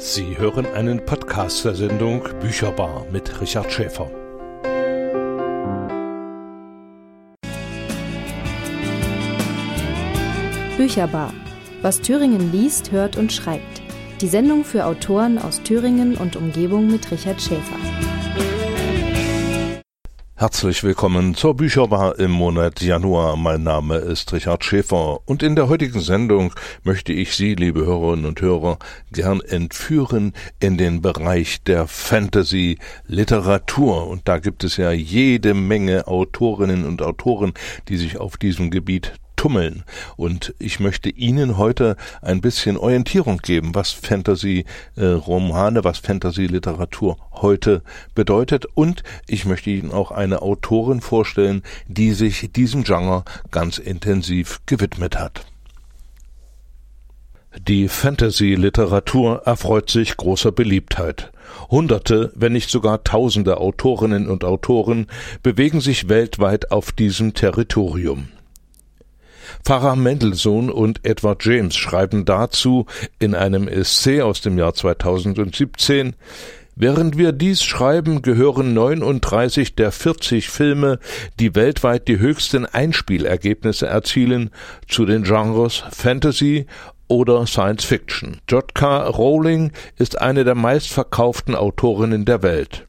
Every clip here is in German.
Sie hören einen Podcast der Sendung Bücherbar mit Richard Schäfer. Bücherbar. Was Thüringen liest, hört und schreibt. Die Sendung für Autoren aus Thüringen und Umgebung mit Richard Schäfer. Herzlich willkommen zur Bücherbar im Monat Januar. Mein Name ist Richard Schäfer und in der heutigen Sendung möchte ich Sie, liebe Hörerinnen und Hörer, gern entführen in den Bereich der Fantasy Literatur. Und da gibt es ja jede Menge Autorinnen und Autoren, die sich auf diesem Gebiet tummeln. Und ich möchte Ihnen heute ein bisschen Orientierung geben, was Fantasy-Romane, äh, was Fantasy-Literatur heute bedeutet. Und ich möchte Ihnen auch eine Autorin vorstellen, die sich diesem Genre ganz intensiv gewidmet hat. Die Fantasy-Literatur erfreut sich großer Beliebtheit. Hunderte, wenn nicht sogar tausende Autorinnen und Autoren bewegen sich weltweit auf diesem Territorium. Pfarrer Mendelssohn und Edward James schreiben dazu in einem Essay aus dem Jahr 2017 Während wir dies schreiben, gehören 39 der 40 Filme, die weltweit die höchsten Einspielergebnisse erzielen, zu den Genres Fantasy oder Science Fiction. J.K. Rowling ist eine der meistverkauften Autorinnen der Welt.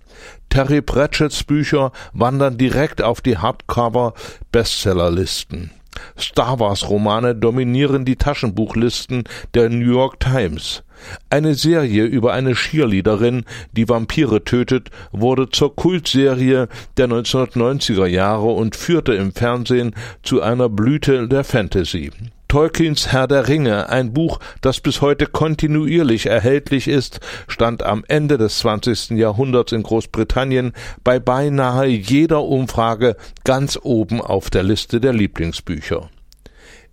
Terry Pratchett's Bücher wandern direkt auf die Hardcover-Bestsellerlisten. Star Wars-Romane dominieren die Taschenbuchlisten der New York Times. Eine Serie über eine Cheerleaderin, die Vampire tötet, wurde zur Kultserie der 1990er Jahre und führte im Fernsehen zu einer Blüte der Fantasy. Tolkiens Herr der Ringe, ein Buch, das bis heute kontinuierlich erhältlich ist, stand am Ende des 20. Jahrhunderts in Großbritannien bei beinahe jeder Umfrage ganz oben auf der Liste der Lieblingsbücher.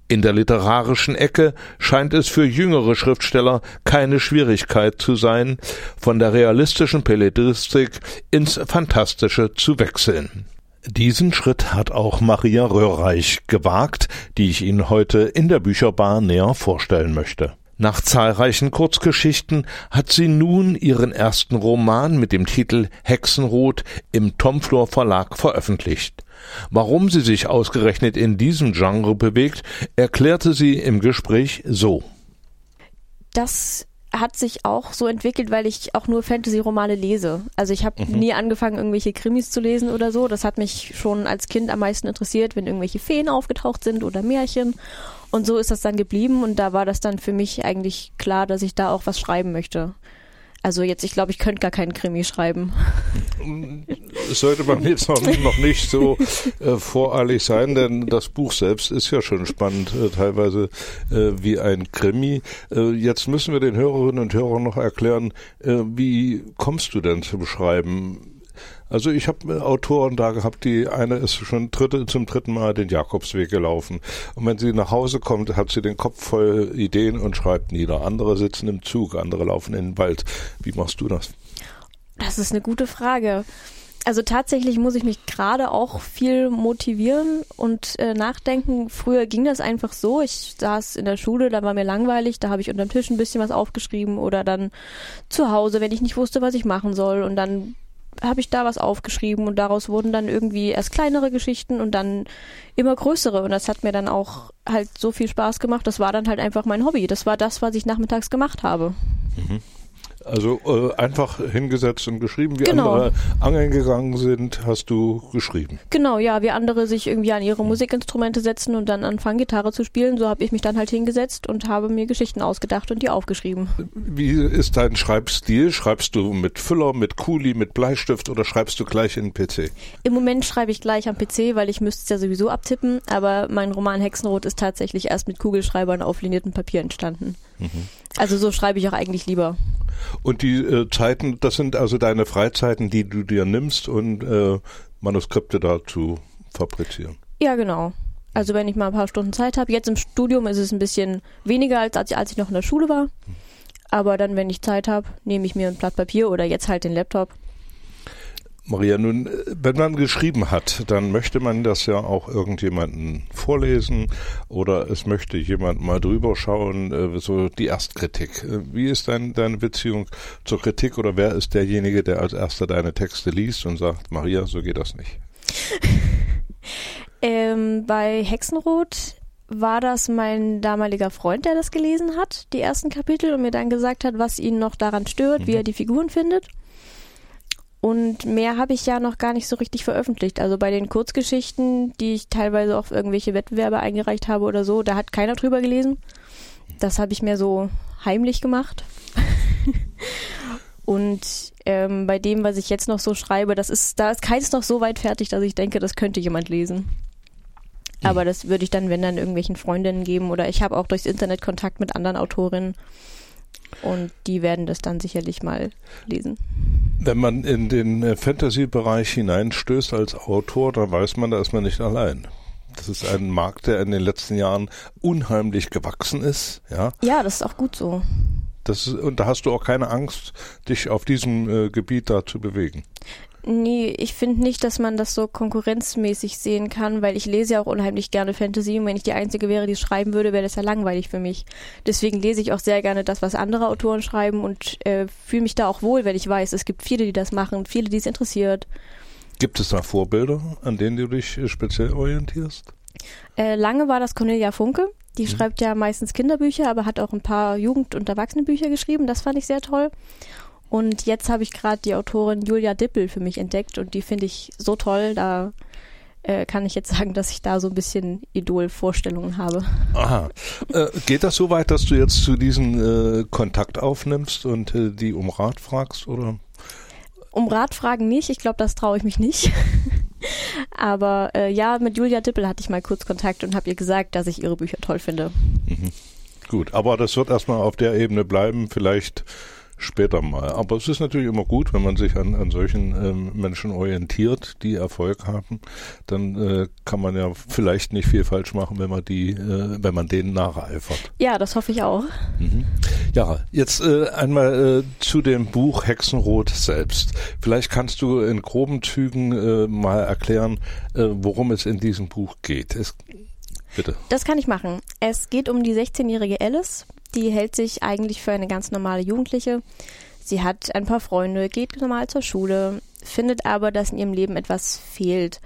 In der literarischen Ecke scheint es für jüngere Schriftsteller keine Schwierigkeit zu sein, von der realistischen Belletristik ins Fantastische zu wechseln. Diesen Schritt hat auch Maria Röhrreich gewagt, die ich Ihnen heute in der Bücherbar näher vorstellen möchte. Nach zahlreichen Kurzgeschichten hat sie nun ihren ersten Roman mit dem Titel Hexenrot im Tomflor Verlag veröffentlicht. Warum sie sich ausgerechnet in diesem Genre bewegt, erklärte sie im Gespräch so. Das hat sich auch so entwickelt, weil ich auch nur Fantasy-Romane lese. Also ich habe mhm. nie angefangen, irgendwelche Krimis zu lesen oder so. Das hat mich schon als Kind am meisten interessiert, wenn irgendwelche Feen aufgetaucht sind oder Märchen. Und so ist das dann geblieben und da war das dann für mich eigentlich klar, dass ich da auch was schreiben möchte. Also jetzt, ich glaube, ich könnte gar keinen Krimi schreiben. Sollte man jetzt noch, noch nicht so äh, voreilig sein, denn das Buch selbst ist ja schon spannend, äh, teilweise äh, wie ein Krimi. Äh, jetzt müssen wir den Hörerinnen und Hörern noch erklären, äh, wie kommst du denn zum Schreiben? Also ich habe Autoren da gehabt, die eine ist schon dritte, zum dritten Mal den Jakobsweg gelaufen. Und wenn sie nach Hause kommt, hat sie den Kopf voll Ideen und schreibt nieder. Andere sitzen im Zug, andere laufen in den Wald. Wie machst du das? Das ist eine gute Frage. Also tatsächlich muss ich mich gerade auch viel motivieren und äh, nachdenken. Früher ging das einfach so. Ich saß in der Schule, da war mir langweilig, da habe ich unterm Tisch ein bisschen was aufgeschrieben oder dann zu Hause, wenn ich nicht wusste, was ich machen soll. Und dann habe ich da was aufgeschrieben und daraus wurden dann irgendwie erst kleinere Geschichten und dann immer größere und das hat mir dann auch halt so viel Spaß gemacht. Das war dann halt einfach mein Hobby. Das war das, was ich nachmittags gemacht habe. Mhm. Also äh, einfach hingesetzt und geschrieben, wie genau. andere angeln gegangen sind, hast du geschrieben. Genau, ja, wie andere sich irgendwie an ihre Musikinstrumente setzen und dann anfangen Gitarre zu spielen, so habe ich mich dann halt hingesetzt und habe mir Geschichten ausgedacht und die aufgeschrieben. Wie ist dein Schreibstil? Schreibst du mit Füller, mit Kuli, mit Bleistift oder schreibst du gleich in den PC? Im Moment schreibe ich gleich am PC, weil ich müsste es ja sowieso abtippen, aber mein Roman Hexenrot ist tatsächlich erst mit Kugelschreibern auf liniertem Papier entstanden. Mhm. Also so schreibe ich auch eigentlich lieber. Und die äh, Zeiten, das sind also deine Freizeiten, die du dir nimmst und äh, Manuskripte dazu fabrizieren. Ja, genau. Also wenn ich mal ein paar Stunden Zeit habe. Jetzt im Studium ist es ein bisschen weniger, als, als ich noch in der Schule war. Aber dann, wenn ich Zeit habe, nehme ich mir ein Blatt Papier oder jetzt halt den Laptop Maria, nun, wenn man geschrieben hat, dann möchte man das ja auch irgendjemanden vorlesen oder es möchte jemand mal drüber schauen, äh, so die Erstkritik. Äh, wie ist dein, deine Beziehung zur Kritik oder wer ist derjenige, der als erster deine Texte liest und sagt, Maria, so geht das nicht? ähm, bei Hexenrot war das mein damaliger Freund, der das gelesen hat, die ersten Kapitel, und mir dann gesagt hat, was ihn noch daran stört, mhm. wie er die Figuren findet. Und mehr habe ich ja noch gar nicht so richtig veröffentlicht. Also bei den Kurzgeschichten, die ich teilweise auf irgendwelche Wettbewerbe eingereicht habe oder so, da hat keiner drüber gelesen. Das habe ich mir so heimlich gemacht. Und ähm, bei dem, was ich jetzt noch so schreibe, das ist, da ist keins noch so weit fertig, dass ich denke, das könnte jemand lesen. Aber das würde ich dann, wenn dann irgendwelchen Freundinnen geben oder ich habe auch durchs Internet Kontakt mit anderen Autorinnen und die werden das dann sicherlich mal lesen. Wenn man in den äh, Fantasy-Bereich hineinstößt als Autor, dann weiß man, da ist man nicht allein. Das ist ein Markt, der in den letzten Jahren unheimlich gewachsen ist. Ja, ja das ist auch gut so. Das, und da hast du auch keine Angst, dich auf diesem äh, Gebiet da zu bewegen. Nee, ich finde nicht, dass man das so konkurrenzmäßig sehen kann, weil ich lese ja auch unheimlich gerne Fantasy und wenn ich die Einzige wäre, die es schreiben würde, wäre das ja langweilig für mich. Deswegen lese ich auch sehr gerne das, was andere Autoren schreiben und äh, fühle mich da auch wohl, wenn ich weiß, es gibt viele, die das machen, viele, die es interessiert. Gibt es da Vorbilder, an denen du dich äh, speziell orientierst? Äh, lange war das Cornelia Funke. Die mhm. schreibt ja meistens Kinderbücher, aber hat auch ein paar Jugend- und Erwachsenenbücher geschrieben. Das fand ich sehr toll. Und jetzt habe ich gerade die Autorin Julia Dippel für mich entdeckt und die finde ich so toll. Da äh, kann ich jetzt sagen, dass ich da so ein bisschen Idolvorstellungen habe. Aha. Äh, geht das so weit, dass du jetzt zu diesen äh, Kontakt aufnimmst und äh, die um Rat fragst, oder? Um Rat fragen nicht. Ich glaube, das traue ich mich nicht. Aber äh, ja, mit Julia Dippel hatte ich mal kurz Kontakt und habe ihr gesagt, dass ich ihre Bücher toll finde. Mhm. Gut, aber das wird erstmal auf der Ebene bleiben. Vielleicht später mal. Aber es ist natürlich immer gut, wenn man sich an, an solchen ähm, Menschen orientiert, die Erfolg haben, dann äh, kann man ja vielleicht nicht viel falsch machen, wenn man die, äh, wenn man denen nacheifert. Ja, das hoffe ich auch. Mhm. Ja, jetzt äh, einmal äh, zu dem Buch Hexenrot selbst. Vielleicht kannst du in groben Zügen äh, mal erklären, äh, worum es in diesem Buch geht. Es, bitte. Das kann ich machen. Es geht um die 16-jährige Alice, die hält sich eigentlich für eine ganz normale Jugendliche. Sie hat ein paar Freunde, geht normal zur Schule, findet aber, dass in ihrem Leben etwas fehlt.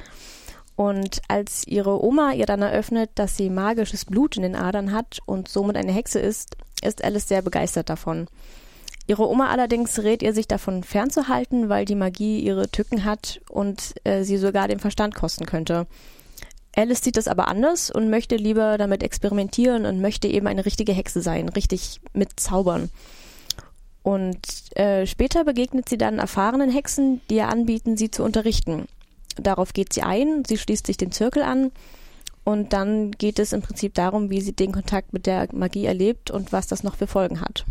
Und als ihre Oma ihr dann eröffnet, dass sie magisches Blut in den Adern hat und somit eine Hexe ist, ist Alice sehr begeistert davon. Ihre Oma allerdings rät ihr, sich davon fernzuhalten, weil die Magie ihre Tücken hat und äh, sie sogar den Verstand kosten könnte. Alice sieht das aber anders und möchte lieber damit experimentieren und möchte eben eine richtige Hexe sein, richtig mit Zaubern. Und äh, später begegnet sie dann erfahrenen Hexen, die ihr anbieten, sie zu unterrichten. Darauf geht sie ein, sie schließt sich den Zirkel an und dann geht es im Prinzip darum, wie sie den Kontakt mit der Magie erlebt und was das noch für Folgen hat.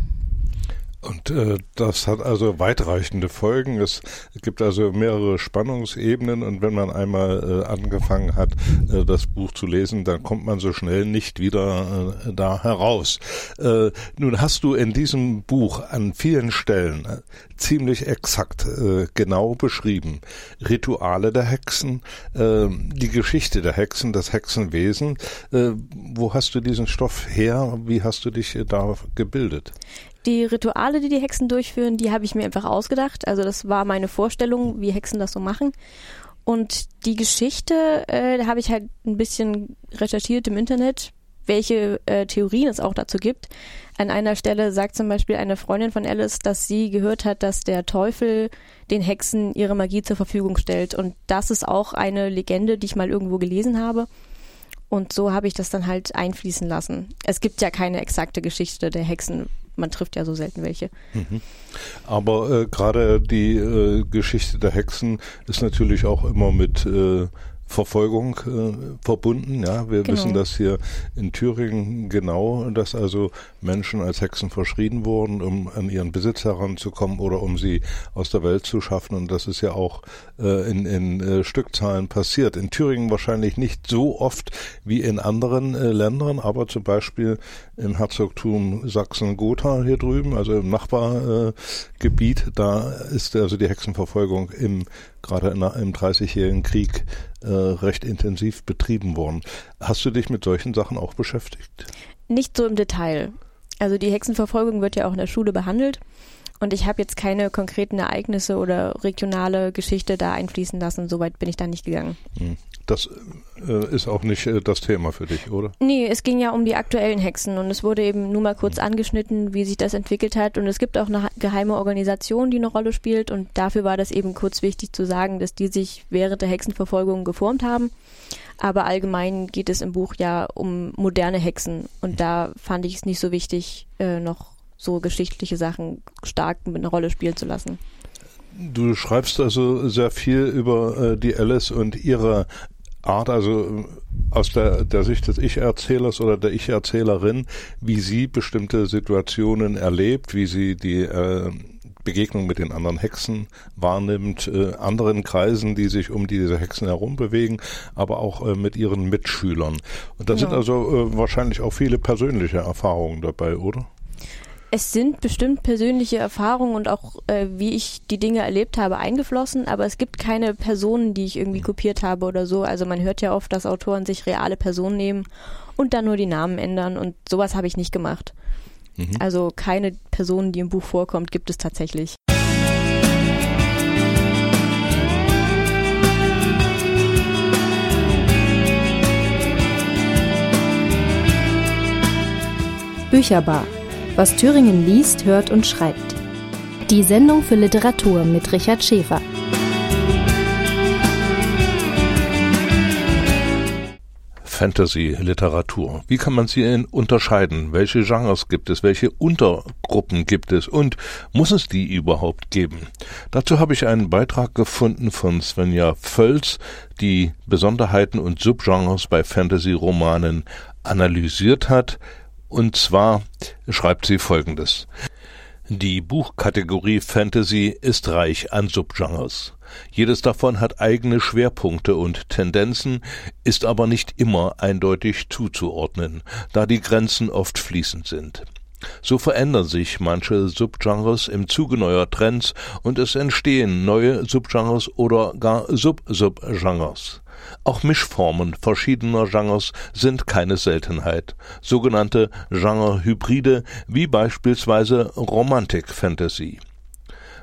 Und äh, das hat also weitreichende Folgen. Es gibt also mehrere Spannungsebenen und wenn man einmal äh, angefangen hat, äh, das Buch zu lesen, dann kommt man so schnell nicht wieder äh, da heraus. Äh, nun hast du in diesem Buch an vielen Stellen äh, ziemlich exakt äh, genau beschrieben. Rituale der Hexen, äh, die Geschichte der Hexen, das Hexenwesen. Äh, wo hast du diesen Stoff her? Wie hast du dich äh, da gebildet? Die Rituale, die die Hexen durchführen, die habe ich mir einfach ausgedacht. Also das war meine Vorstellung, wie Hexen das so machen. Und die Geschichte, äh, habe ich halt ein bisschen recherchiert im Internet, welche äh, Theorien es auch dazu gibt. An einer Stelle sagt zum Beispiel eine Freundin von Alice, dass sie gehört hat, dass der Teufel den Hexen ihre Magie zur Verfügung stellt. Und das ist auch eine Legende, die ich mal irgendwo gelesen habe. Und so habe ich das dann halt einfließen lassen. Es gibt ja keine exakte Geschichte der Hexen, man trifft ja so selten welche. Mhm. Aber äh, gerade die äh, Geschichte der Hexen ist natürlich auch immer mit äh, Verfolgung äh, verbunden. Ja, wir genau. wissen das hier in Thüringen genau, dass also Menschen als Hexen verschrien wurden, um an ihren Besitz heranzukommen oder um sie aus der Welt zu schaffen. Und das ist ja auch äh, in, in äh, Stückzahlen passiert. In Thüringen wahrscheinlich nicht so oft wie in anderen äh, Ländern, aber zum Beispiel im Herzogtum Sachsen-Gotha hier drüben, also im Nachbargebiet, da ist also die Hexenverfolgung im gerade in, im Dreißigjährigen Krieg äh, recht intensiv betrieben worden. Hast du dich mit solchen Sachen auch beschäftigt? Nicht so im Detail. Also die Hexenverfolgung wird ja auch in der Schule behandelt. Und ich habe jetzt keine konkreten Ereignisse oder regionale Geschichte da einfließen lassen. Soweit bin ich da nicht gegangen. Hm. Das äh, ist auch nicht äh, das Thema für dich, oder? Nee, es ging ja um die aktuellen Hexen und es wurde eben nur mal kurz hm. angeschnitten, wie sich das entwickelt hat. Und es gibt auch eine geheime Organisation, die eine Rolle spielt. Und dafür war das eben kurz wichtig zu sagen, dass die sich während der Hexenverfolgung geformt haben. Aber allgemein geht es im Buch ja um moderne Hexen. Und hm. da fand ich es nicht so wichtig, äh, noch so geschichtliche Sachen stark eine Rolle spielen zu lassen. Du schreibst also sehr viel über äh, die Alice und ihre Art, also äh, aus der, der Sicht des Ich-Erzählers oder der Ich-Erzählerin, wie sie bestimmte Situationen erlebt, wie sie die äh, Begegnung mit den anderen Hexen wahrnimmt, äh, anderen Kreisen, die sich um diese Hexen herum bewegen, aber auch äh, mit ihren Mitschülern. Und da ja. sind also äh, wahrscheinlich auch viele persönliche Erfahrungen dabei, oder? Es sind bestimmt persönliche Erfahrungen und auch äh, wie ich die Dinge erlebt habe eingeflossen, aber es gibt keine Personen, die ich irgendwie kopiert habe oder so. Also man hört ja oft, dass Autoren sich reale Personen nehmen und dann nur die Namen ändern und sowas habe ich nicht gemacht. Mhm. Also keine Person, die im Buch vorkommt, gibt es tatsächlich. Bücherbar was Thüringen liest, hört und schreibt. Die Sendung für Literatur mit Richard Schäfer. Fantasy-Literatur. Wie kann man sie unterscheiden? Welche Genres gibt es? Welche Untergruppen gibt es? Und muss es die überhaupt geben? Dazu habe ich einen Beitrag gefunden von Svenja Völz, die Besonderheiten und Subgenres bei Fantasy-Romanen analysiert hat. Und zwar schreibt sie folgendes. Die Buchkategorie Fantasy ist reich an Subgenres. Jedes davon hat eigene Schwerpunkte und Tendenzen, ist aber nicht immer eindeutig zuzuordnen, da die Grenzen oft fließend sind. So verändern sich manche Subgenres im Zuge neuer Trends und es entstehen neue Subgenres oder gar Sub-Subgenres. Auch Mischformen verschiedener Genres sind keine Seltenheit, sogenannte Genrehybride wie beispielsweise Romantic Fantasy.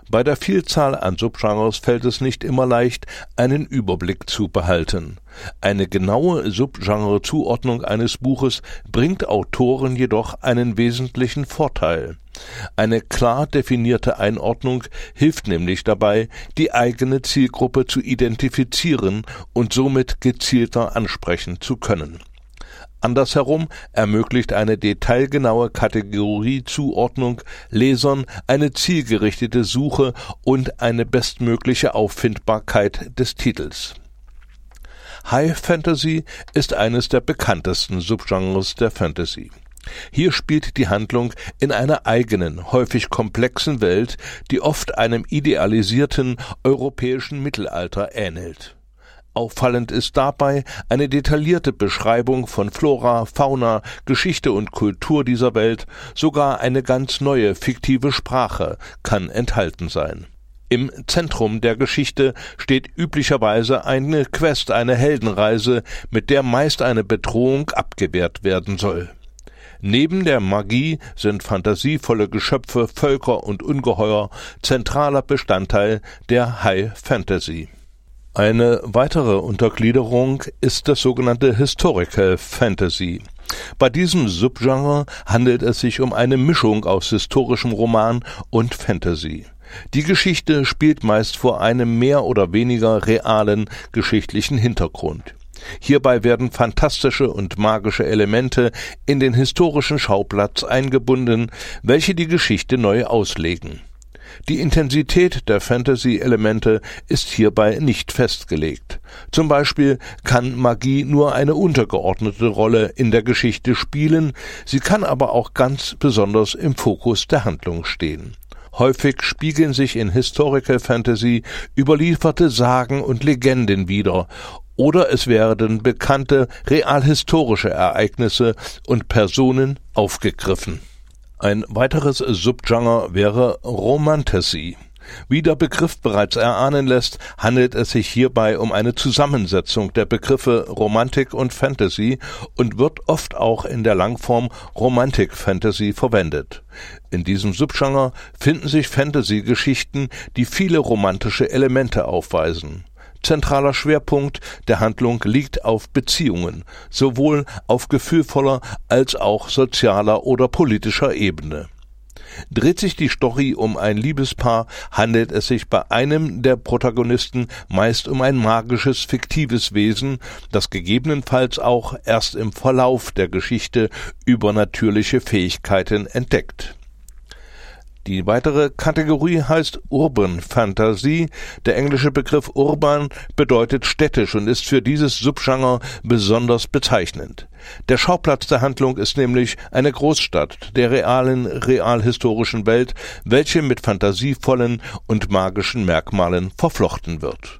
Bei der Vielzahl an Subgenres fällt es nicht immer leicht, einen Überblick zu behalten. Eine genaue Subgenre-Zuordnung eines Buches bringt Autoren jedoch einen wesentlichen Vorteil. Eine klar definierte Einordnung hilft nämlich dabei, die eigene Zielgruppe zu identifizieren und somit gezielter ansprechen zu können. Andersherum ermöglicht eine detailgenaue Kategoriezuordnung Lesern eine zielgerichtete Suche und eine bestmögliche Auffindbarkeit des Titels. High Fantasy ist eines der bekanntesten Subgenres der Fantasy. Hier spielt die Handlung in einer eigenen, häufig komplexen Welt, die oft einem idealisierten europäischen Mittelalter ähnelt. Auffallend ist dabei eine detaillierte Beschreibung von Flora, Fauna, Geschichte und Kultur dieser Welt, sogar eine ganz neue fiktive Sprache kann enthalten sein. Im Zentrum der Geschichte steht üblicherweise eine Quest, eine Heldenreise, mit der meist eine Bedrohung abgewehrt werden soll. Neben der Magie sind fantasievolle Geschöpfe, Völker und Ungeheuer zentraler Bestandteil der High Fantasy. Eine weitere Untergliederung ist das sogenannte Historical Fantasy. Bei diesem Subgenre handelt es sich um eine Mischung aus historischem Roman und Fantasy. Die Geschichte spielt meist vor einem mehr oder weniger realen geschichtlichen Hintergrund. Hierbei werden fantastische und magische Elemente in den historischen Schauplatz eingebunden, welche die Geschichte neu auslegen. Die Intensität der Fantasy-Elemente ist hierbei nicht festgelegt. Zum Beispiel kann Magie nur eine untergeordnete Rolle in der Geschichte spielen, sie kann aber auch ganz besonders im Fokus der Handlung stehen. Häufig spiegeln sich in Historical Fantasy überlieferte Sagen und Legenden wider oder es werden bekannte realhistorische Ereignisse und Personen aufgegriffen. Ein weiteres Subgenre wäre Romantasy. Wie der Begriff bereits erahnen lässt, handelt es sich hierbei um eine Zusammensetzung der Begriffe Romantik und Fantasy und wird oft auch in der Langform Romantic Fantasy verwendet. In diesem Subgenre finden sich Fantasy-Geschichten, die viele romantische Elemente aufweisen. Zentraler Schwerpunkt der Handlung liegt auf Beziehungen, sowohl auf gefühlvoller als auch sozialer oder politischer Ebene. Dreht sich die Story um ein Liebespaar, handelt es sich bei einem der Protagonisten meist um ein magisches, fiktives Wesen, das gegebenenfalls auch erst im Verlauf der Geschichte übernatürliche Fähigkeiten entdeckt die weitere Kategorie heißt Urban Fantasy. Der englische Begriff urban bedeutet städtisch und ist für dieses Subgenre besonders bezeichnend. Der Schauplatz der Handlung ist nämlich eine Großstadt der realen, realhistorischen Welt, welche mit fantasievollen und magischen Merkmalen verflochten wird.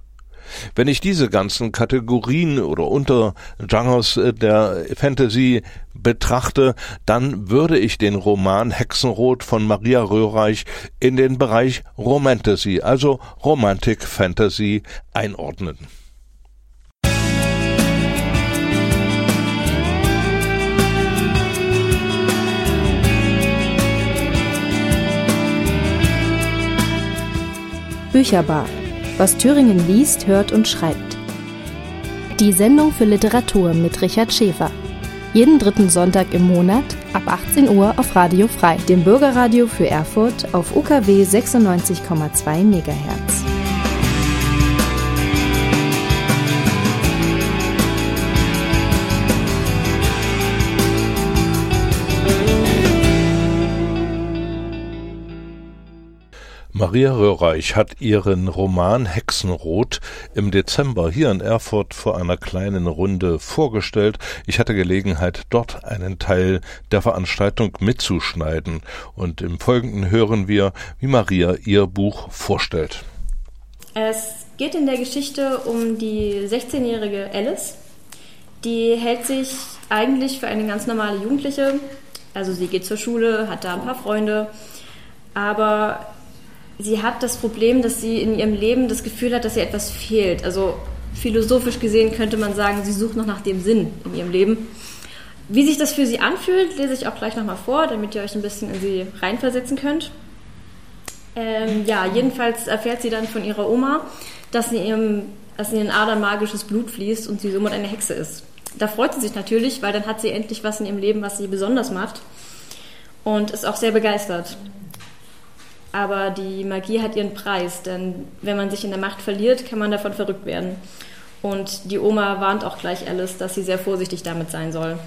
Wenn ich diese ganzen Kategorien oder Untergenres äh, der Fantasy betrachte, dann würde ich den Roman Hexenrot von Maria Röhreich in den Bereich Romantasy, also Romantic Fantasy einordnen. Bücherbar was Thüringen liest, hört und schreibt. Die Sendung für Literatur mit Richard Schäfer. Jeden dritten Sonntag im Monat ab 18 Uhr auf Radio Frei, dem Bürgerradio für Erfurt auf UKW 96,2 MHz. Maria Röhreich hat ihren Roman Hexenrot im Dezember hier in Erfurt vor einer kleinen Runde vorgestellt. Ich hatte Gelegenheit, dort einen Teil der Veranstaltung mitzuschneiden und im Folgenden hören wir, wie Maria ihr Buch vorstellt. Es geht in der Geschichte um die 16-jährige Alice. Die hält sich eigentlich für eine ganz normale Jugendliche. Also sie geht zur Schule, hat da ein paar Freunde, aber sie hat das Problem, dass sie in ihrem Leben das Gefühl hat, dass ihr etwas fehlt. Also philosophisch gesehen könnte man sagen, sie sucht noch nach dem Sinn in ihrem Leben. Wie sich das für sie anfühlt, lese ich auch gleich nochmal vor, damit ihr euch ein bisschen in sie reinversetzen könnt. Ähm, ja, jedenfalls erfährt sie dann von ihrer Oma, dass in, ihrem, dass in ihren Adern magisches Blut fließt und sie somit eine Hexe ist. Da freut sie sich natürlich, weil dann hat sie endlich was in ihrem Leben, was sie besonders macht und ist auch sehr begeistert. Aber die Magie hat ihren Preis, denn wenn man sich in der Macht verliert, kann man davon verrückt werden. Und die Oma warnt auch gleich Alice, dass sie sehr vorsichtig damit sein soll.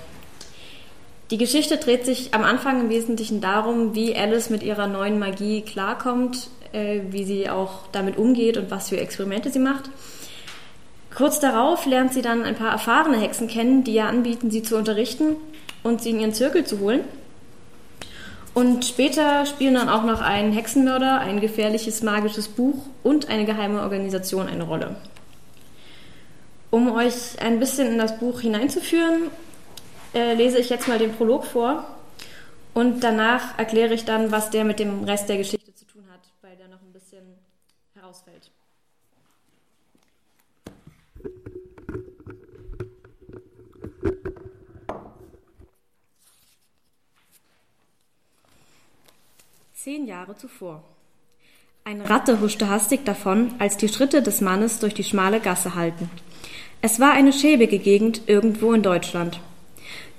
Die Geschichte dreht sich am Anfang im Wesentlichen darum, wie Alice mit ihrer neuen Magie klarkommt, äh, wie sie auch damit umgeht und was für Experimente sie macht. Kurz darauf lernt sie dann ein paar erfahrene Hexen kennen, die ihr anbieten, sie zu unterrichten und sie in ihren Zirkel zu holen. Und später spielen dann auch noch ein Hexenmörder, ein gefährliches magisches Buch und eine geheime Organisation eine Rolle. Um euch ein bisschen in das Buch hineinzuführen, äh, lese ich jetzt mal den Prolog vor und danach erkläre ich dann, was der mit dem Rest der Geschichte zu tun hat, weil der noch ein bisschen herausfällt. Zehn Jahre zuvor. Eine Ratte huschte hastig davon, als die Schritte des Mannes durch die schmale Gasse hallten. Es war eine schäbige Gegend irgendwo in Deutschland.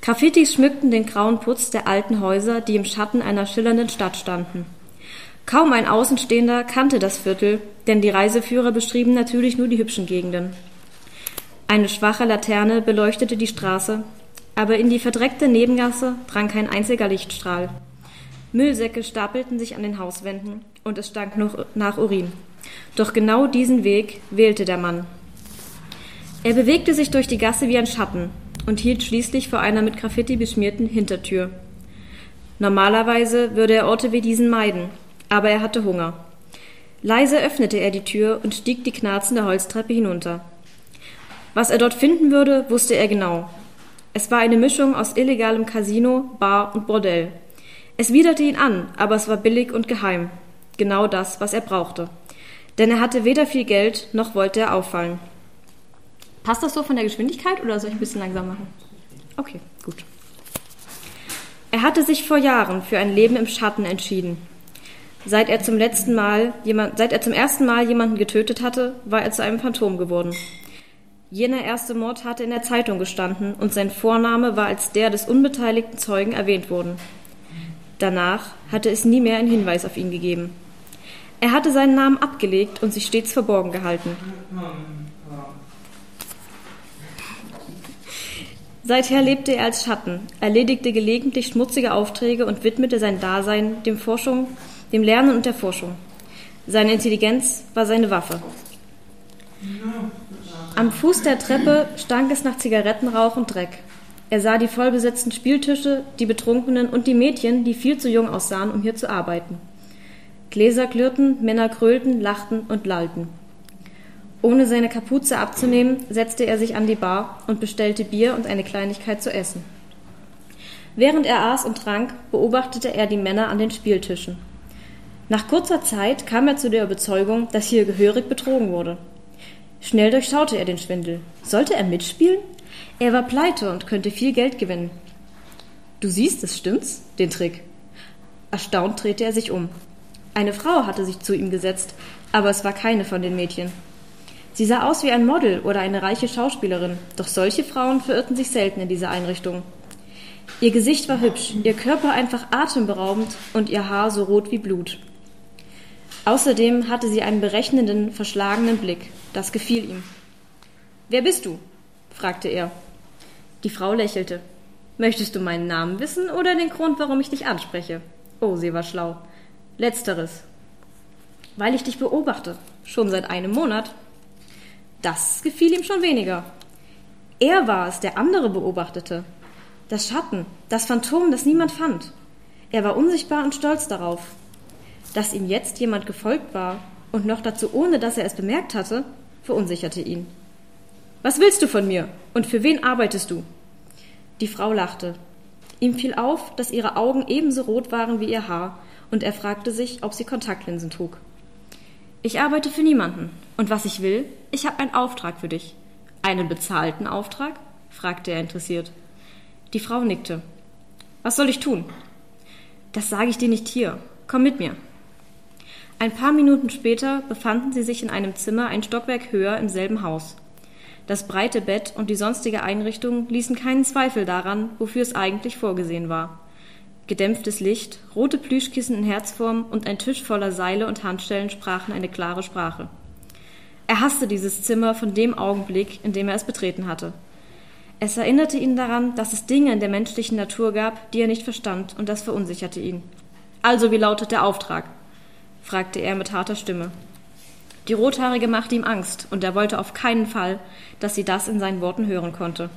Graffitis schmückten den grauen Putz der alten Häuser, die im Schatten einer schillernden Stadt standen. Kaum ein Außenstehender kannte das Viertel, denn die Reiseführer beschrieben natürlich nur die hübschen Gegenden. Eine schwache Laterne beleuchtete die Straße, aber in die verdreckte Nebengasse drang kein einziger Lichtstrahl. Müllsäcke stapelten sich an den Hauswänden und es stank noch nach Urin. Doch genau diesen Weg wählte der Mann. Er bewegte sich durch die Gasse wie ein Schatten und hielt schließlich vor einer mit Graffiti beschmierten Hintertür. Normalerweise würde er Orte wie diesen meiden, aber er hatte Hunger. Leise öffnete er die Tür und stieg die knarzende Holztreppe hinunter. Was er dort finden würde, wusste er genau. Es war eine Mischung aus illegalem Casino, Bar und Bordell. Es widerte ihn an, aber es war billig und geheim. Genau das, was er brauchte. Denn er hatte weder viel Geld, noch wollte er auffallen. Passt das so von der Geschwindigkeit oder soll ich ein bisschen langsam machen? Okay, gut. Er hatte sich vor Jahren für ein Leben im Schatten entschieden. Seit er zum letzten Mal jemand, seit er zum ersten Mal jemanden getötet hatte, war er zu einem Phantom geworden. Jener erste Mord hatte in der Zeitung gestanden und sein Vorname war als der des unbeteiligten Zeugen erwähnt worden. Danach hatte es nie mehr einen Hinweis auf ihn gegeben. Er hatte seinen Namen abgelegt und sich stets verborgen gehalten. Seither lebte er als Schatten, erledigte gelegentlich schmutzige Aufträge und widmete sein Dasein dem Forschung, dem Lernen und der Forschung. Seine Intelligenz war seine Waffe. Am Fuß der Treppe stank es nach Zigarettenrauch und Dreck. Er sah die vollbesetzten Spieltische, die Betrunkenen und die Mädchen, die viel zu jung aussahen, um hier zu arbeiten. Gläser klirrten, Männer krölten, lachten und lallten. Ohne seine Kapuze abzunehmen, setzte er sich an die Bar und bestellte Bier und eine Kleinigkeit zu essen. Während er aß und trank, beobachtete er die Männer an den Spieltischen. Nach kurzer Zeit kam er zu der Überzeugung, dass hier gehörig betrogen wurde. Schnell durchschaute er den Schwindel. Sollte er mitspielen? Er war pleite und könnte viel Geld gewinnen. Du siehst es, stimmt's? Den Trick. Erstaunt drehte er sich um. Eine Frau hatte sich zu ihm gesetzt, aber es war keine von den Mädchen. Sie sah aus wie ein Model oder eine reiche Schauspielerin, doch solche Frauen verirrten sich selten in dieser Einrichtung. Ihr Gesicht war hübsch, ihr Körper einfach atemberaubend und ihr Haar so rot wie Blut. Außerdem hatte sie einen berechnenden, verschlagenen Blick. Das gefiel ihm. Wer bist du? fragte er. Die Frau lächelte. Möchtest du meinen Namen wissen oder den Grund, warum ich dich anspreche? Oh, sie war schlau. Letzteres. Weil ich dich beobachte. Schon seit einem Monat. Das gefiel ihm schon weniger. Er war es, der andere beobachtete. Das Schatten, das Phantom, das niemand fand. Er war unsichtbar und stolz darauf. Dass ihm jetzt jemand gefolgt war und noch dazu ohne, dass er es bemerkt hatte, verunsicherte ihn. Was willst du von mir? Und für wen arbeitest du? Die Frau lachte. Ihm fiel auf, dass ihre Augen ebenso rot waren wie ihr Haar, und er fragte sich, ob sie Kontaktlinsen trug. Ich arbeite für niemanden. Und was ich will, ich habe einen Auftrag für dich. Einen bezahlten Auftrag? fragte er interessiert. Die Frau nickte. Was soll ich tun? Das sage ich dir nicht hier. Komm mit mir. Ein paar Minuten später befanden sie sich in einem Zimmer ein Stockwerk höher im selben Haus. Das breite Bett und die sonstige Einrichtung ließen keinen Zweifel daran, wofür es eigentlich vorgesehen war. Gedämpftes Licht, rote Plüschkissen in Herzform und ein Tisch voller Seile und Handstellen sprachen eine klare Sprache. Er hasste dieses Zimmer von dem Augenblick, in dem er es betreten hatte. Es erinnerte ihn daran, dass es Dinge in der menschlichen Natur gab, die er nicht verstand, und das verunsicherte ihn. Also, wie lautet der Auftrag? fragte er mit harter Stimme. Die Rothaarige machte ihm Angst, und er wollte auf keinen Fall, dass sie das in seinen Worten hören konnte.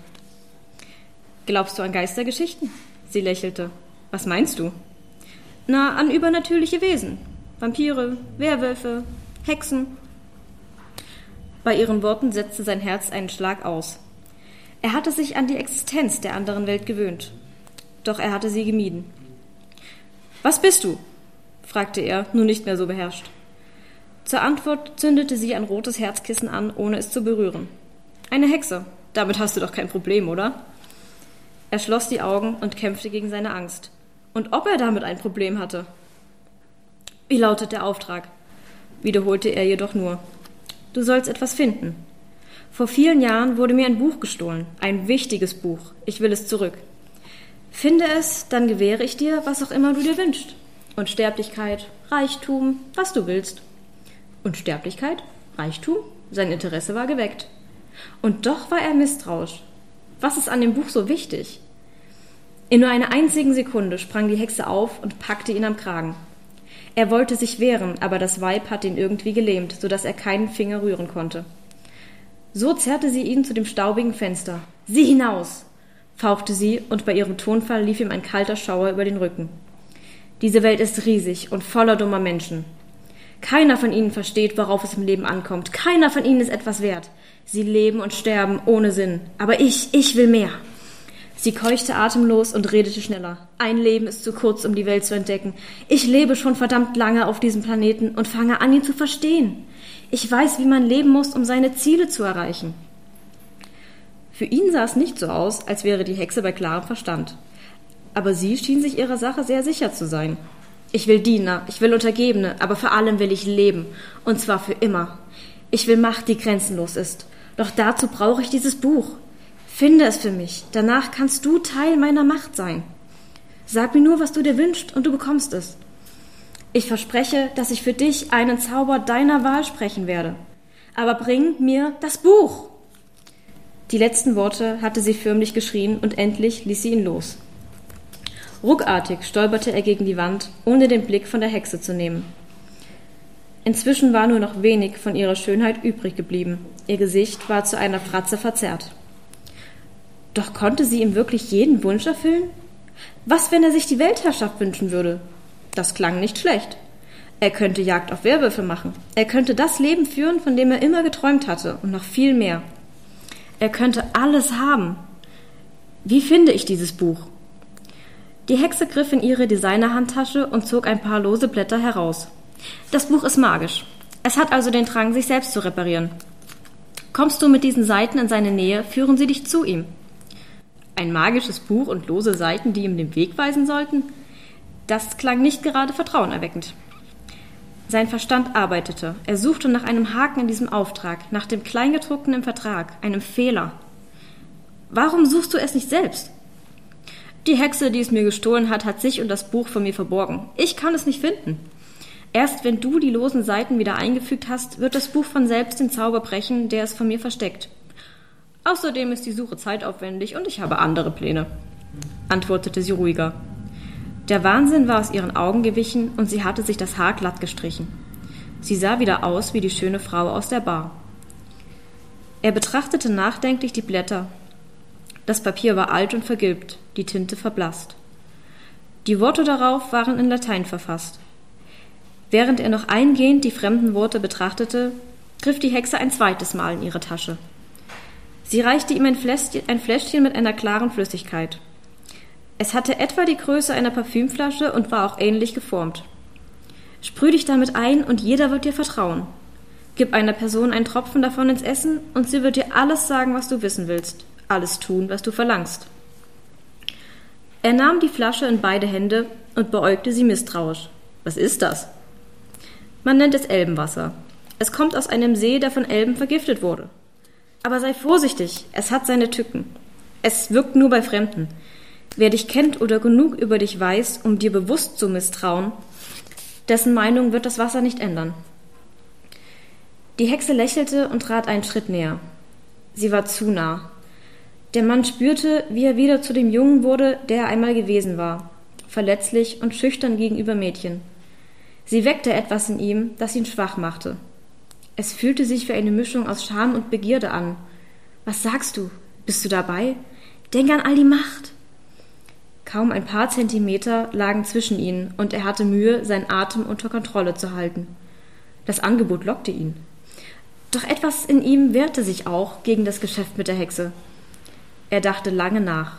Glaubst du an Geistergeschichten? Sie lächelte. Was meinst du? Na, an übernatürliche Wesen. Vampire, Werwölfe, Hexen. Bei ihren Worten setzte sein Herz einen Schlag aus. Er hatte sich an die Existenz der anderen Welt gewöhnt. Doch er hatte sie gemieden. Was bist du? fragte er, nun nicht mehr so beherrscht. Zur Antwort zündete sie ein rotes Herzkissen an, ohne es zu berühren. Eine Hexe. Damit hast du doch kein Problem, oder? Er schloss die Augen und kämpfte gegen seine Angst. Und ob er damit ein Problem hatte? Wie lautet der Auftrag? wiederholte er jedoch nur. Du sollst etwas finden. Vor vielen Jahren wurde mir ein Buch gestohlen, ein wichtiges Buch. Ich will es zurück. Finde es, dann gewähre ich dir, was auch immer du dir wünschst. Unsterblichkeit, Reichtum, was du willst. Unsterblichkeit, Reichtum, sein Interesse war geweckt. Und doch war er misstrauisch. Was ist an dem Buch so wichtig? In nur einer einzigen Sekunde sprang die Hexe auf und packte ihn am Kragen. Er wollte sich wehren, aber das Weib hatte ihn irgendwie gelähmt, so dass er keinen Finger rühren konnte. So zerrte sie ihn zu dem staubigen Fenster. Sieh hinaus! fauchte sie, und bei ihrem Tonfall lief ihm ein kalter Schauer über den Rücken. Diese Welt ist riesig und voller dummer Menschen. Keiner von ihnen versteht, worauf es im Leben ankommt. Keiner von ihnen ist etwas wert. Sie leben und sterben ohne Sinn. Aber ich, ich will mehr. Sie keuchte atemlos und redete schneller. Ein Leben ist zu kurz, um die Welt zu entdecken. Ich lebe schon verdammt lange auf diesem Planeten und fange an, ihn zu verstehen. Ich weiß, wie man leben muss, um seine Ziele zu erreichen. Für ihn sah es nicht so aus, als wäre die Hexe bei klarem Verstand. Aber sie schien sich ihrer Sache sehr sicher zu sein. Ich will Diener, ich will Untergebene, aber vor allem will ich leben, und zwar für immer. Ich will Macht, die grenzenlos ist. Doch dazu brauche ich dieses Buch. Finde es für mich. Danach kannst du Teil meiner Macht sein. Sag mir nur, was du dir wünschst, und du bekommst es. Ich verspreche, dass ich für dich einen Zauber deiner Wahl sprechen werde. Aber bring mir das Buch! Die letzten Worte hatte sie förmlich geschrien, und endlich ließ sie ihn los. Ruckartig stolperte er gegen die Wand, ohne den Blick von der Hexe zu nehmen. Inzwischen war nur noch wenig von ihrer Schönheit übrig geblieben. Ihr Gesicht war zu einer Fratze verzerrt. Doch konnte sie ihm wirklich jeden Wunsch erfüllen? Was, wenn er sich die Weltherrschaft wünschen würde? Das klang nicht schlecht. Er könnte Jagd auf Werwölfe machen. Er könnte das Leben führen, von dem er immer geträumt hatte, und noch viel mehr. Er könnte alles haben. Wie finde ich dieses Buch? Die Hexe griff in ihre Designerhandtasche und zog ein paar lose Blätter heraus. Das Buch ist magisch. Es hat also den Drang, sich selbst zu reparieren. Kommst du mit diesen Seiten in seine Nähe, führen sie dich zu ihm. Ein magisches Buch und lose Seiten, die ihm den Weg weisen sollten? Das klang nicht gerade vertrauenerweckend. Sein Verstand arbeitete. Er suchte nach einem Haken in diesem Auftrag, nach dem Kleingedruckten im Vertrag, einem Fehler. Warum suchst du es nicht selbst? Die Hexe, die es mir gestohlen hat, hat sich und das Buch von mir verborgen. Ich kann es nicht finden. Erst wenn du die losen Seiten wieder eingefügt hast, wird das Buch von selbst den Zauber brechen, der es von mir versteckt. Außerdem ist die Suche zeitaufwendig und ich habe andere Pläne, antwortete sie ruhiger. Der Wahnsinn war aus ihren Augen gewichen und sie hatte sich das Haar glatt gestrichen. Sie sah wieder aus wie die schöne Frau aus der Bar. Er betrachtete nachdenklich die Blätter. Das Papier war alt und vergilbt, die Tinte verblasst. Die Worte darauf waren in Latein verfasst. Während er noch eingehend die fremden Worte betrachtete, griff die Hexe ein zweites Mal in ihre Tasche. Sie reichte ihm ein Fläschchen, ein Fläschchen mit einer klaren Flüssigkeit. Es hatte etwa die Größe einer Parfümflasche und war auch ähnlich geformt. Sprüh dich damit ein und jeder wird dir vertrauen. Gib einer Person einen Tropfen davon ins Essen und sie wird dir alles sagen, was du wissen willst, alles tun, was du verlangst. Er nahm die Flasche in beide Hände und beäugte sie misstrauisch. Was ist das? Man nennt es Elbenwasser. Es kommt aus einem See, der von Elben vergiftet wurde. Aber sei vorsichtig, es hat seine Tücken. Es wirkt nur bei Fremden. Wer dich kennt oder genug über dich weiß, um dir bewusst zu misstrauen, dessen Meinung wird das Wasser nicht ändern. Die Hexe lächelte und trat einen Schritt näher. Sie war zu nah. Der Mann spürte, wie er wieder zu dem Jungen wurde, der er einmal gewesen war, verletzlich und schüchtern gegenüber Mädchen. Sie weckte etwas in ihm, das ihn schwach machte. Es fühlte sich wie eine Mischung aus Scham und Begierde an. Was sagst du? Bist du dabei? Denk an all die Macht. Kaum ein paar Zentimeter lagen zwischen ihnen, und er hatte Mühe, seinen Atem unter Kontrolle zu halten. Das Angebot lockte ihn. Doch etwas in ihm wehrte sich auch gegen das Geschäft mit der Hexe. Er dachte lange nach.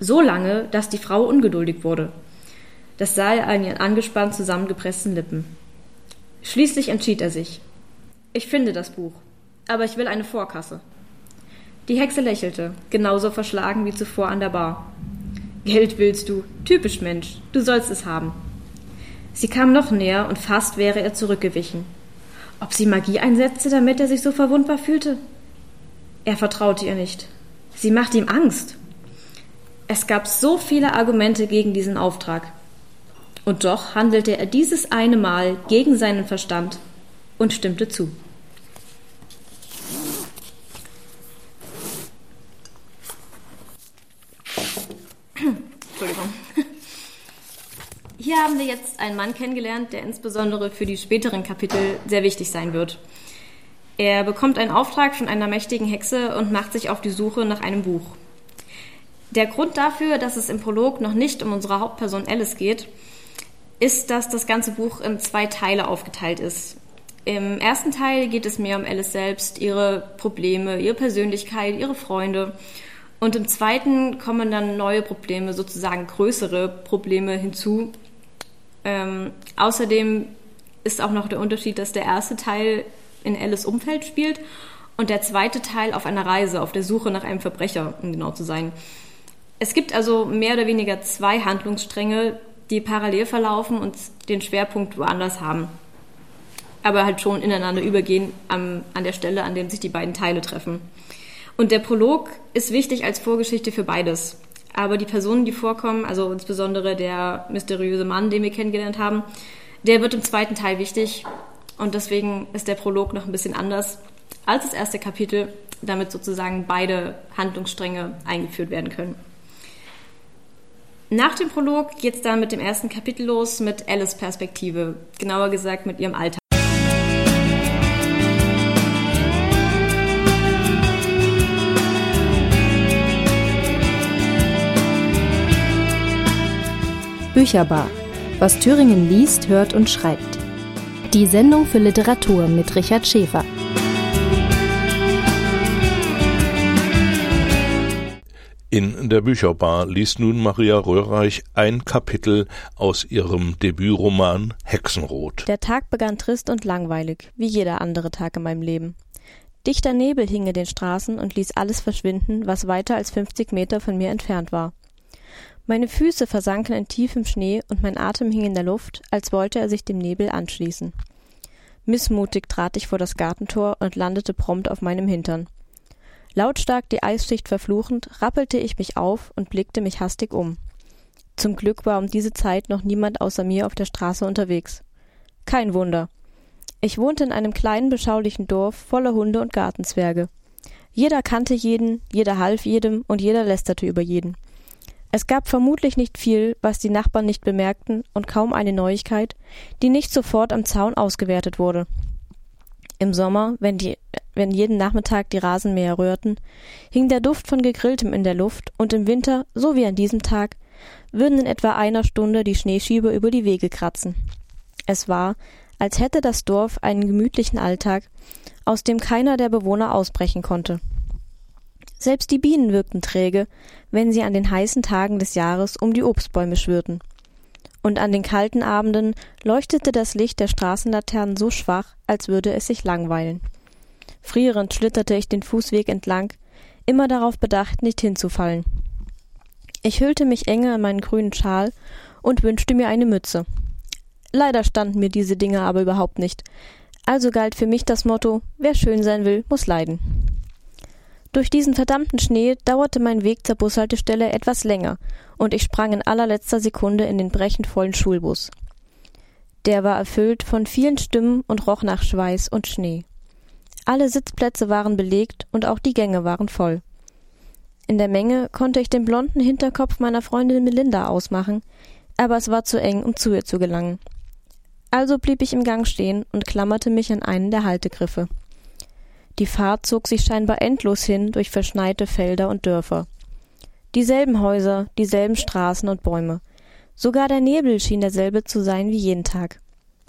So lange, dass die Frau ungeduldig wurde. Das sah er an ihren angespannt zusammengepressten Lippen. Schließlich entschied er sich. Ich finde das Buch, aber ich will eine Vorkasse. Die Hexe lächelte, genauso verschlagen wie zuvor an der Bar. Geld willst du, typisch Mensch, du sollst es haben. Sie kam noch näher und fast wäre er zurückgewichen. Ob sie Magie einsetzte, damit er sich so verwundbar fühlte? Er vertraute ihr nicht. Sie machte ihm Angst. Es gab so viele Argumente gegen diesen Auftrag. Und doch handelte er dieses eine Mal gegen seinen Verstand und stimmte zu. Entschuldigung. Hier haben wir jetzt einen Mann kennengelernt, der insbesondere für die späteren Kapitel sehr wichtig sein wird. Er bekommt einen Auftrag von einer mächtigen Hexe und macht sich auf die Suche nach einem Buch. Der Grund dafür, dass es im Prolog noch nicht um unsere Hauptperson Alice geht, ist, dass das ganze Buch in zwei Teile aufgeteilt ist. Im ersten Teil geht es mehr um Alice selbst, ihre Probleme, ihre Persönlichkeit, ihre Freunde. Und im zweiten kommen dann neue Probleme, sozusagen größere Probleme hinzu. Ähm, außerdem ist auch noch der Unterschied, dass der erste Teil in Alice Umfeld spielt und der zweite Teil auf einer Reise, auf der Suche nach einem Verbrecher, um genau zu sein. Es gibt also mehr oder weniger zwei Handlungsstränge, die parallel verlaufen und den Schwerpunkt woanders haben. Aber halt schon ineinander übergehen am, an der Stelle, an der sich die beiden Teile treffen. Und der Prolog ist wichtig als Vorgeschichte für beides. Aber die Personen, die vorkommen, also insbesondere der mysteriöse Mann, den wir kennengelernt haben, der wird im zweiten Teil wichtig. Und deswegen ist der Prolog noch ein bisschen anders als das erste Kapitel, damit sozusagen beide Handlungsstränge eingeführt werden können. Nach dem Prolog geht es dann mit dem ersten Kapitel los mit Alice Perspektive, genauer gesagt mit ihrem Alltag. Bücherbar. Was Thüringen liest, hört und schreibt. Die Sendung für Literatur mit Richard Schäfer. In der Bücherbar liest nun Maria Röhrreich ein Kapitel aus ihrem Debütroman Hexenrot. Der Tag begann trist und langweilig, wie jeder andere Tag in meinem Leben. Dichter Nebel hing in den Straßen und ließ alles verschwinden, was weiter als 50 Meter von mir entfernt war. Meine Füße versanken in tiefem Schnee und mein Atem hing in der Luft, als wollte er sich dem Nebel anschließen. Missmutig trat ich vor das Gartentor und landete prompt auf meinem Hintern. Lautstark die Eisschicht verfluchend, rappelte ich mich auf und blickte mich hastig um. Zum Glück war um diese Zeit noch niemand außer mir auf der Straße unterwegs. Kein Wunder. Ich wohnte in einem kleinen beschaulichen Dorf voller Hunde und Gartenzwerge. Jeder kannte jeden, jeder half jedem und jeder lästerte über jeden. Es gab vermutlich nicht viel, was die Nachbarn nicht bemerkten, und kaum eine Neuigkeit, die nicht sofort am Zaun ausgewertet wurde. Im Sommer, wenn, die, wenn jeden Nachmittag die Rasenmäher rührten, hing der Duft von Gegrilltem in der Luft, und im Winter, so wie an diesem Tag, würden in etwa einer Stunde die Schneeschieber über die Wege kratzen. Es war, als hätte das Dorf einen gemütlichen Alltag, aus dem keiner der Bewohner ausbrechen konnte. Selbst die Bienen wirkten träge, wenn sie an den heißen Tagen des Jahres um die Obstbäume schwirrten. Und an den kalten Abenden leuchtete das Licht der Straßenlaternen so schwach, als würde es sich langweilen. Frierend schlitterte ich den Fußweg entlang, immer darauf bedacht, nicht hinzufallen. Ich hüllte mich enger in meinen grünen Schal und wünschte mir eine Mütze. Leider standen mir diese Dinge aber überhaupt nicht. Also galt für mich das Motto, wer schön sein will, muss leiden. Durch diesen verdammten Schnee dauerte mein Weg zur Bushaltestelle etwas länger, und ich sprang in allerletzter Sekunde in den brechend vollen Schulbus. Der war erfüllt von vielen Stimmen und roch nach Schweiß und Schnee. Alle Sitzplätze waren belegt und auch die Gänge waren voll. In der Menge konnte ich den blonden Hinterkopf meiner Freundin Melinda ausmachen, aber es war zu eng, um zu ihr zu gelangen. Also blieb ich im Gang stehen und klammerte mich an einen der Haltegriffe. Die Fahrt zog sich scheinbar endlos hin durch verschneite Felder und Dörfer. Dieselben Häuser, dieselben Straßen und Bäume. Sogar der Nebel schien derselbe zu sein wie jeden Tag.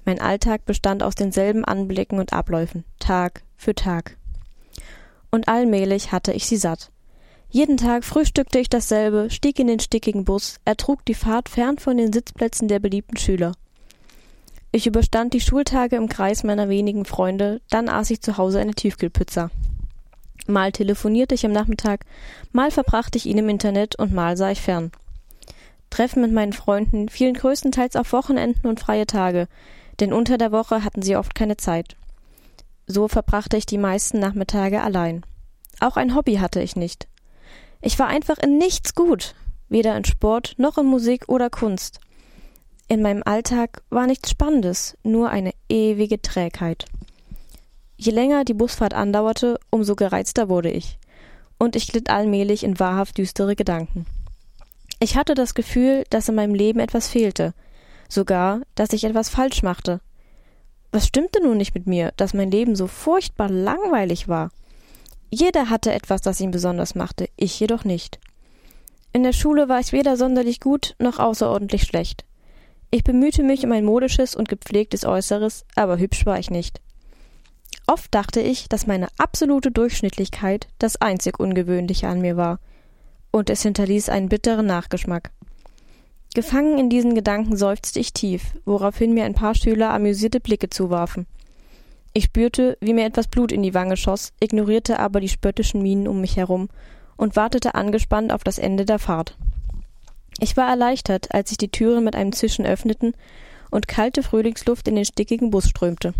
Mein Alltag bestand aus denselben Anblicken und Abläufen, Tag für Tag. Und allmählich hatte ich sie satt. Jeden Tag frühstückte ich dasselbe, stieg in den stickigen Bus, ertrug die Fahrt fern von den Sitzplätzen der beliebten Schüler. Ich überstand die Schultage im Kreis meiner wenigen Freunde, dann aß ich zu Hause eine Tiefkühlpizza. Mal telefonierte ich am Nachmittag, mal verbrachte ich ihn im Internet und mal sah ich fern. Treffen mit meinen Freunden fielen größtenteils auf Wochenenden und freie Tage, denn unter der Woche hatten sie oft keine Zeit. So verbrachte ich die meisten Nachmittage allein. Auch ein Hobby hatte ich nicht. Ich war einfach in nichts gut, weder in Sport noch in Musik oder Kunst. In meinem Alltag war nichts Spannendes, nur eine ewige Trägheit. Je länger die Busfahrt andauerte, umso gereizter wurde ich. Und ich glitt allmählich in wahrhaft düstere Gedanken. Ich hatte das Gefühl, dass in meinem Leben etwas fehlte, sogar, dass ich etwas falsch machte. Was stimmte nun nicht mit mir, dass mein Leben so furchtbar langweilig war? Jeder hatte etwas, das ihn besonders machte, ich jedoch nicht. In der Schule war ich weder sonderlich gut noch außerordentlich schlecht. Ich bemühte mich um ein modisches und gepflegtes Äußeres, aber hübsch war ich nicht. Oft dachte ich, dass meine absolute Durchschnittlichkeit das einzig Ungewöhnliche an mir war. und es hinterließ einen bitteren Nachgeschmack. Gefangen in diesen Gedanken seufzte ich tief, woraufhin mir ein paar Schüler amüsierte Blicke zuwarfen. Ich spürte, wie mir etwas Blut in die Wange schoss, ignorierte aber die spöttischen Mienen um mich herum und wartete angespannt auf das Ende der Fahrt. Ich war erleichtert, als sich die Türen mit einem Zischen öffneten und kalte Frühlingsluft in den stickigen Bus strömte.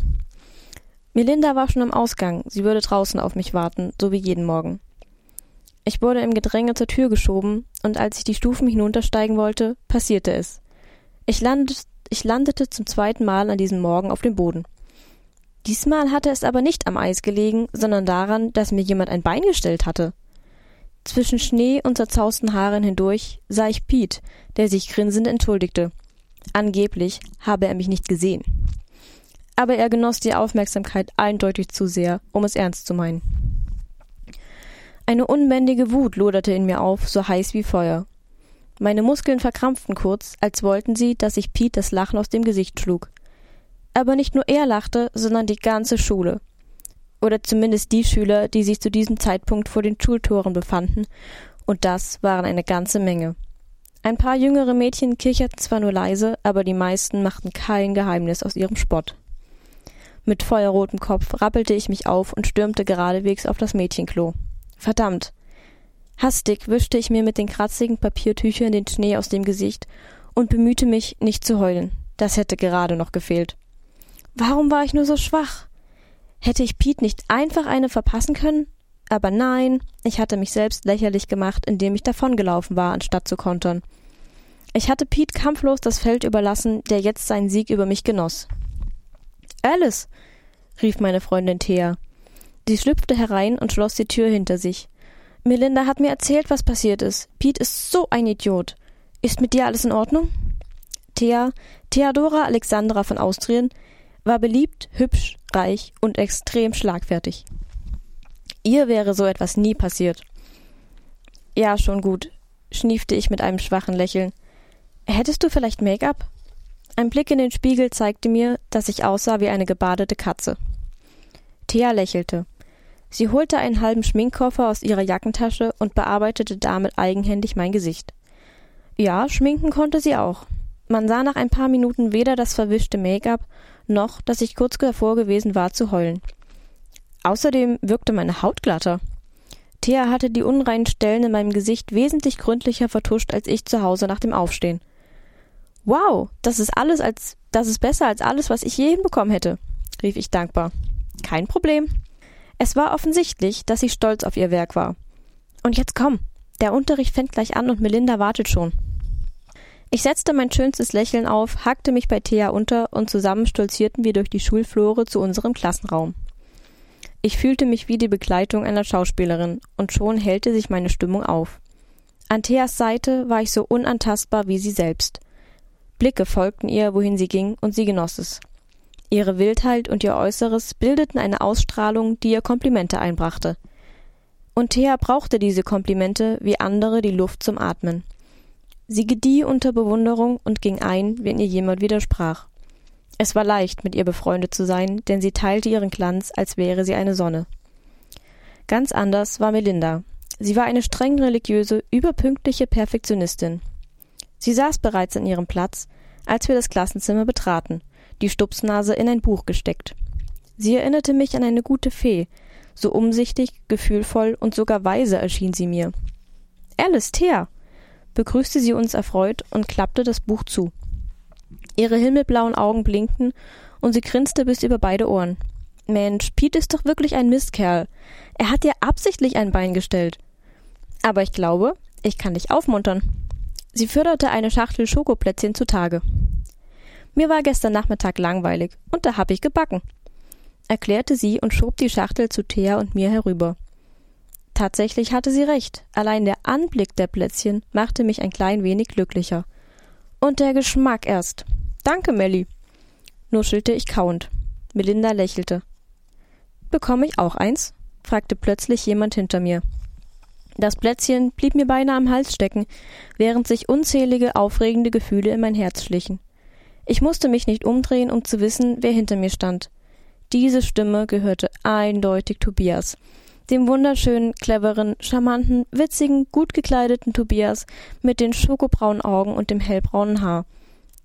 Melinda war schon am Ausgang, sie würde draußen auf mich warten, so wie jeden Morgen. Ich wurde im Gedränge zur Tür geschoben, und als ich die Stufen hinuntersteigen wollte, passierte es. Ich, landet, ich landete zum zweiten Mal an diesem Morgen auf dem Boden. Diesmal hatte es aber nicht am Eis gelegen, sondern daran, dass mir jemand ein Bein gestellt hatte. Zwischen Schnee und zerzausten Haaren hindurch sah ich Pete, der sich grinsend entschuldigte. Angeblich habe er mich nicht gesehen. Aber er genoss die Aufmerksamkeit eindeutig zu sehr, um es ernst zu meinen. Eine unbändige Wut loderte in mir auf, so heiß wie Feuer. Meine Muskeln verkrampften kurz, als wollten sie, dass ich Pete das Lachen aus dem Gesicht schlug. Aber nicht nur er lachte, sondern die ganze Schule. Oder zumindest die Schüler, die sich zu diesem Zeitpunkt vor den Schultoren befanden, und das waren eine ganze Menge. Ein paar jüngere Mädchen kicherten zwar nur leise, aber die meisten machten kein Geheimnis aus ihrem Spott. Mit feuerrotem Kopf rappelte ich mich auf und stürmte geradewegs auf das Mädchenklo. Verdammt. Hastig wischte ich mir mit den kratzigen Papiertüchern den Schnee aus dem Gesicht und bemühte mich, nicht zu heulen. Das hätte gerade noch gefehlt. Warum war ich nur so schwach? Hätte ich Pete nicht einfach eine verpassen können? Aber nein, ich hatte mich selbst lächerlich gemacht, indem ich davongelaufen war, anstatt zu kontern. Ich hatte Pete kampflos das Feld überlassen, der jetzt seinen Sieg über mich genoss. Alice, rief meine Freundin Thea. Sie schlüpfte herein und schloss die Tür hinter sich. Melinda hat mir erzählt, was passiert ist. Pete ist so ein Idiot. Ist mit dir alles in Ordnung? Thea, Theodora Alexandra von Austrien, war beliebt, hübsch, reich und extrem schlagfertig. Ihr wäre so etwas nie passiert. Ja, schon gut, schniefte ich mit einem schwachen Lächeln. Hättest du vielleicht Make-up? Ein Blick in den Spiegel zeigte mir, dass ich aussah wie eine gebadete Katze. Thea lächelte. Sie holte einen halben Schminkkoffer aus ihrer Jackentasche und bearbeitete damit eigenhändig mein Gesicht. Ja, schminken konnte sie auch. Man sah nach ein paar Minuten weder das verwischte Make-up noch, dass ich kurz davor gewesen war zu heulen. Außerdem wirkte meine Haut glatter. Thea hatte die unreinen Stellen in meinem Gesicht wesentlich gründlicher vertuscht als ich zu Hause nach dem Aufstehen. Wow, das ist alles als das ist besser als alles, was ich je hinbekommen hätte, rief ich dankbar. Kein Problem, es war offensichtlich, dass sie stolz auf ihr Werk war. Und jetzt komm, der Unterricht fängt gleich an und Melinda wartet schon. Ich setzte mein schönstes Lächeln auf, hackte mich bei Thea unter und zusammen stolzierten wir durch die Schulflore zu unserem Klassenraum. Ich fühlte mich wie die Begleitung einer Schauspielerin und schon hellte sich meine Stimmung auf. An Theas Seite war ich so unantastbar wie sie selbst. Blicke folgten ihr, wohin sie ging, und sie genoss es. Ihre Wildheit und ihr Äußeres bildeten eine Ausstrahlung, die ihr Komplimente einbrachte. Und Thea brauchte diese Komplimente wie andere die Luft zum Atmen. Sie gedieh unter Bewunderung und ging ein, wenn ihr jemand widersprach. Es war leicht, mit ihr befreundet zu sein, denn sie teilte ihren Glanz, als wäre sie eine Sonne. Ganz anders war Melinda. Sie war eine streng religiöse, überpünktliche Perfektionistin. Sie saß bereits an ihrem Platz, als wir das Klassenzimmer betraten, die Stupsnase in ein Buch gesteckt. Sie erinnerte mich an eine gute Fee, so umsichtig, gefühlvoll und sogar weise erschien sie mir. Alice, Thea! Begrüßte sie uns erfreut und klappte das Buch zu. Ihre himmelblauen Augen blinkten und sie grinste bis über beide Ohren. Mensch, Pete ist doch wirklich ein Mistkerl. Er hat dir absichtlich ein Bein gestellt. Aber ich glaube, ich kann dich aufmuntern. Sie förderte eine Schachtel Schokoplätzchen zutage. Mir war gestern Nachmittag langweilig und da hab ich gebacken, erklärte sie und schob die Schachtel zu Thea und mir herüber. Tatsächlich hatte sie recht. Allein der Anblick der Plätzchen machte mich ein klein wenig glücklicher. Und der Geschmack erst. Danke, Melly, nuschelte ich kauend. Melinda lächelte. Bekomme ich auch eins? fragte plötzlich jemand hinter mir. Das Plätzchen blieb mir beinahe am Hals stecken, während sich unzählige aufregende Gefühle in mein Herz schlichen. Ich musste mich nicht umdrehen, um zu wissen, wer hinter mir stand. Diese Stimme gehörte eindeutig Tobias, dem wunderschönen, cleveren, charmanten, witzigen, gut gekleideten Tobias mit den schokobraunen Augen und dem hellbraunen Haar,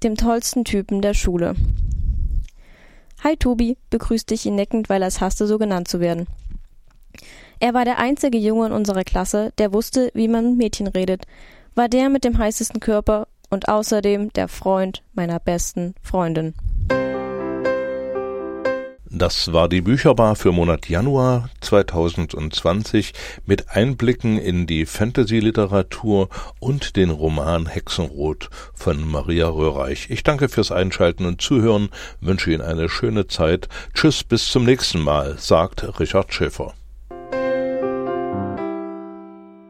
dem tollsten Typen der Schule. Hi Tobi, begrüßte ich ihn neckend, weil er es hasste, so genannt zu werden. Er war der einzige Junge in unserer Klasse, der wusste, wie man mit Mädchen redet, war der mit dem heißesten Körper und außerdem der Freund meiner besten Freundin. Das war die Bücherbar für Monat Januar 2020 mit Einblicken in die Fantasy-Literatur und den Roman Hexenrot von Maria Röhreich. Ich danke fürs Einschalten und Zuhören, wünsche Ihnen eine schöne Zeit. Tschüss, bis zum nächsten Mal, sagt Richard Schäfer.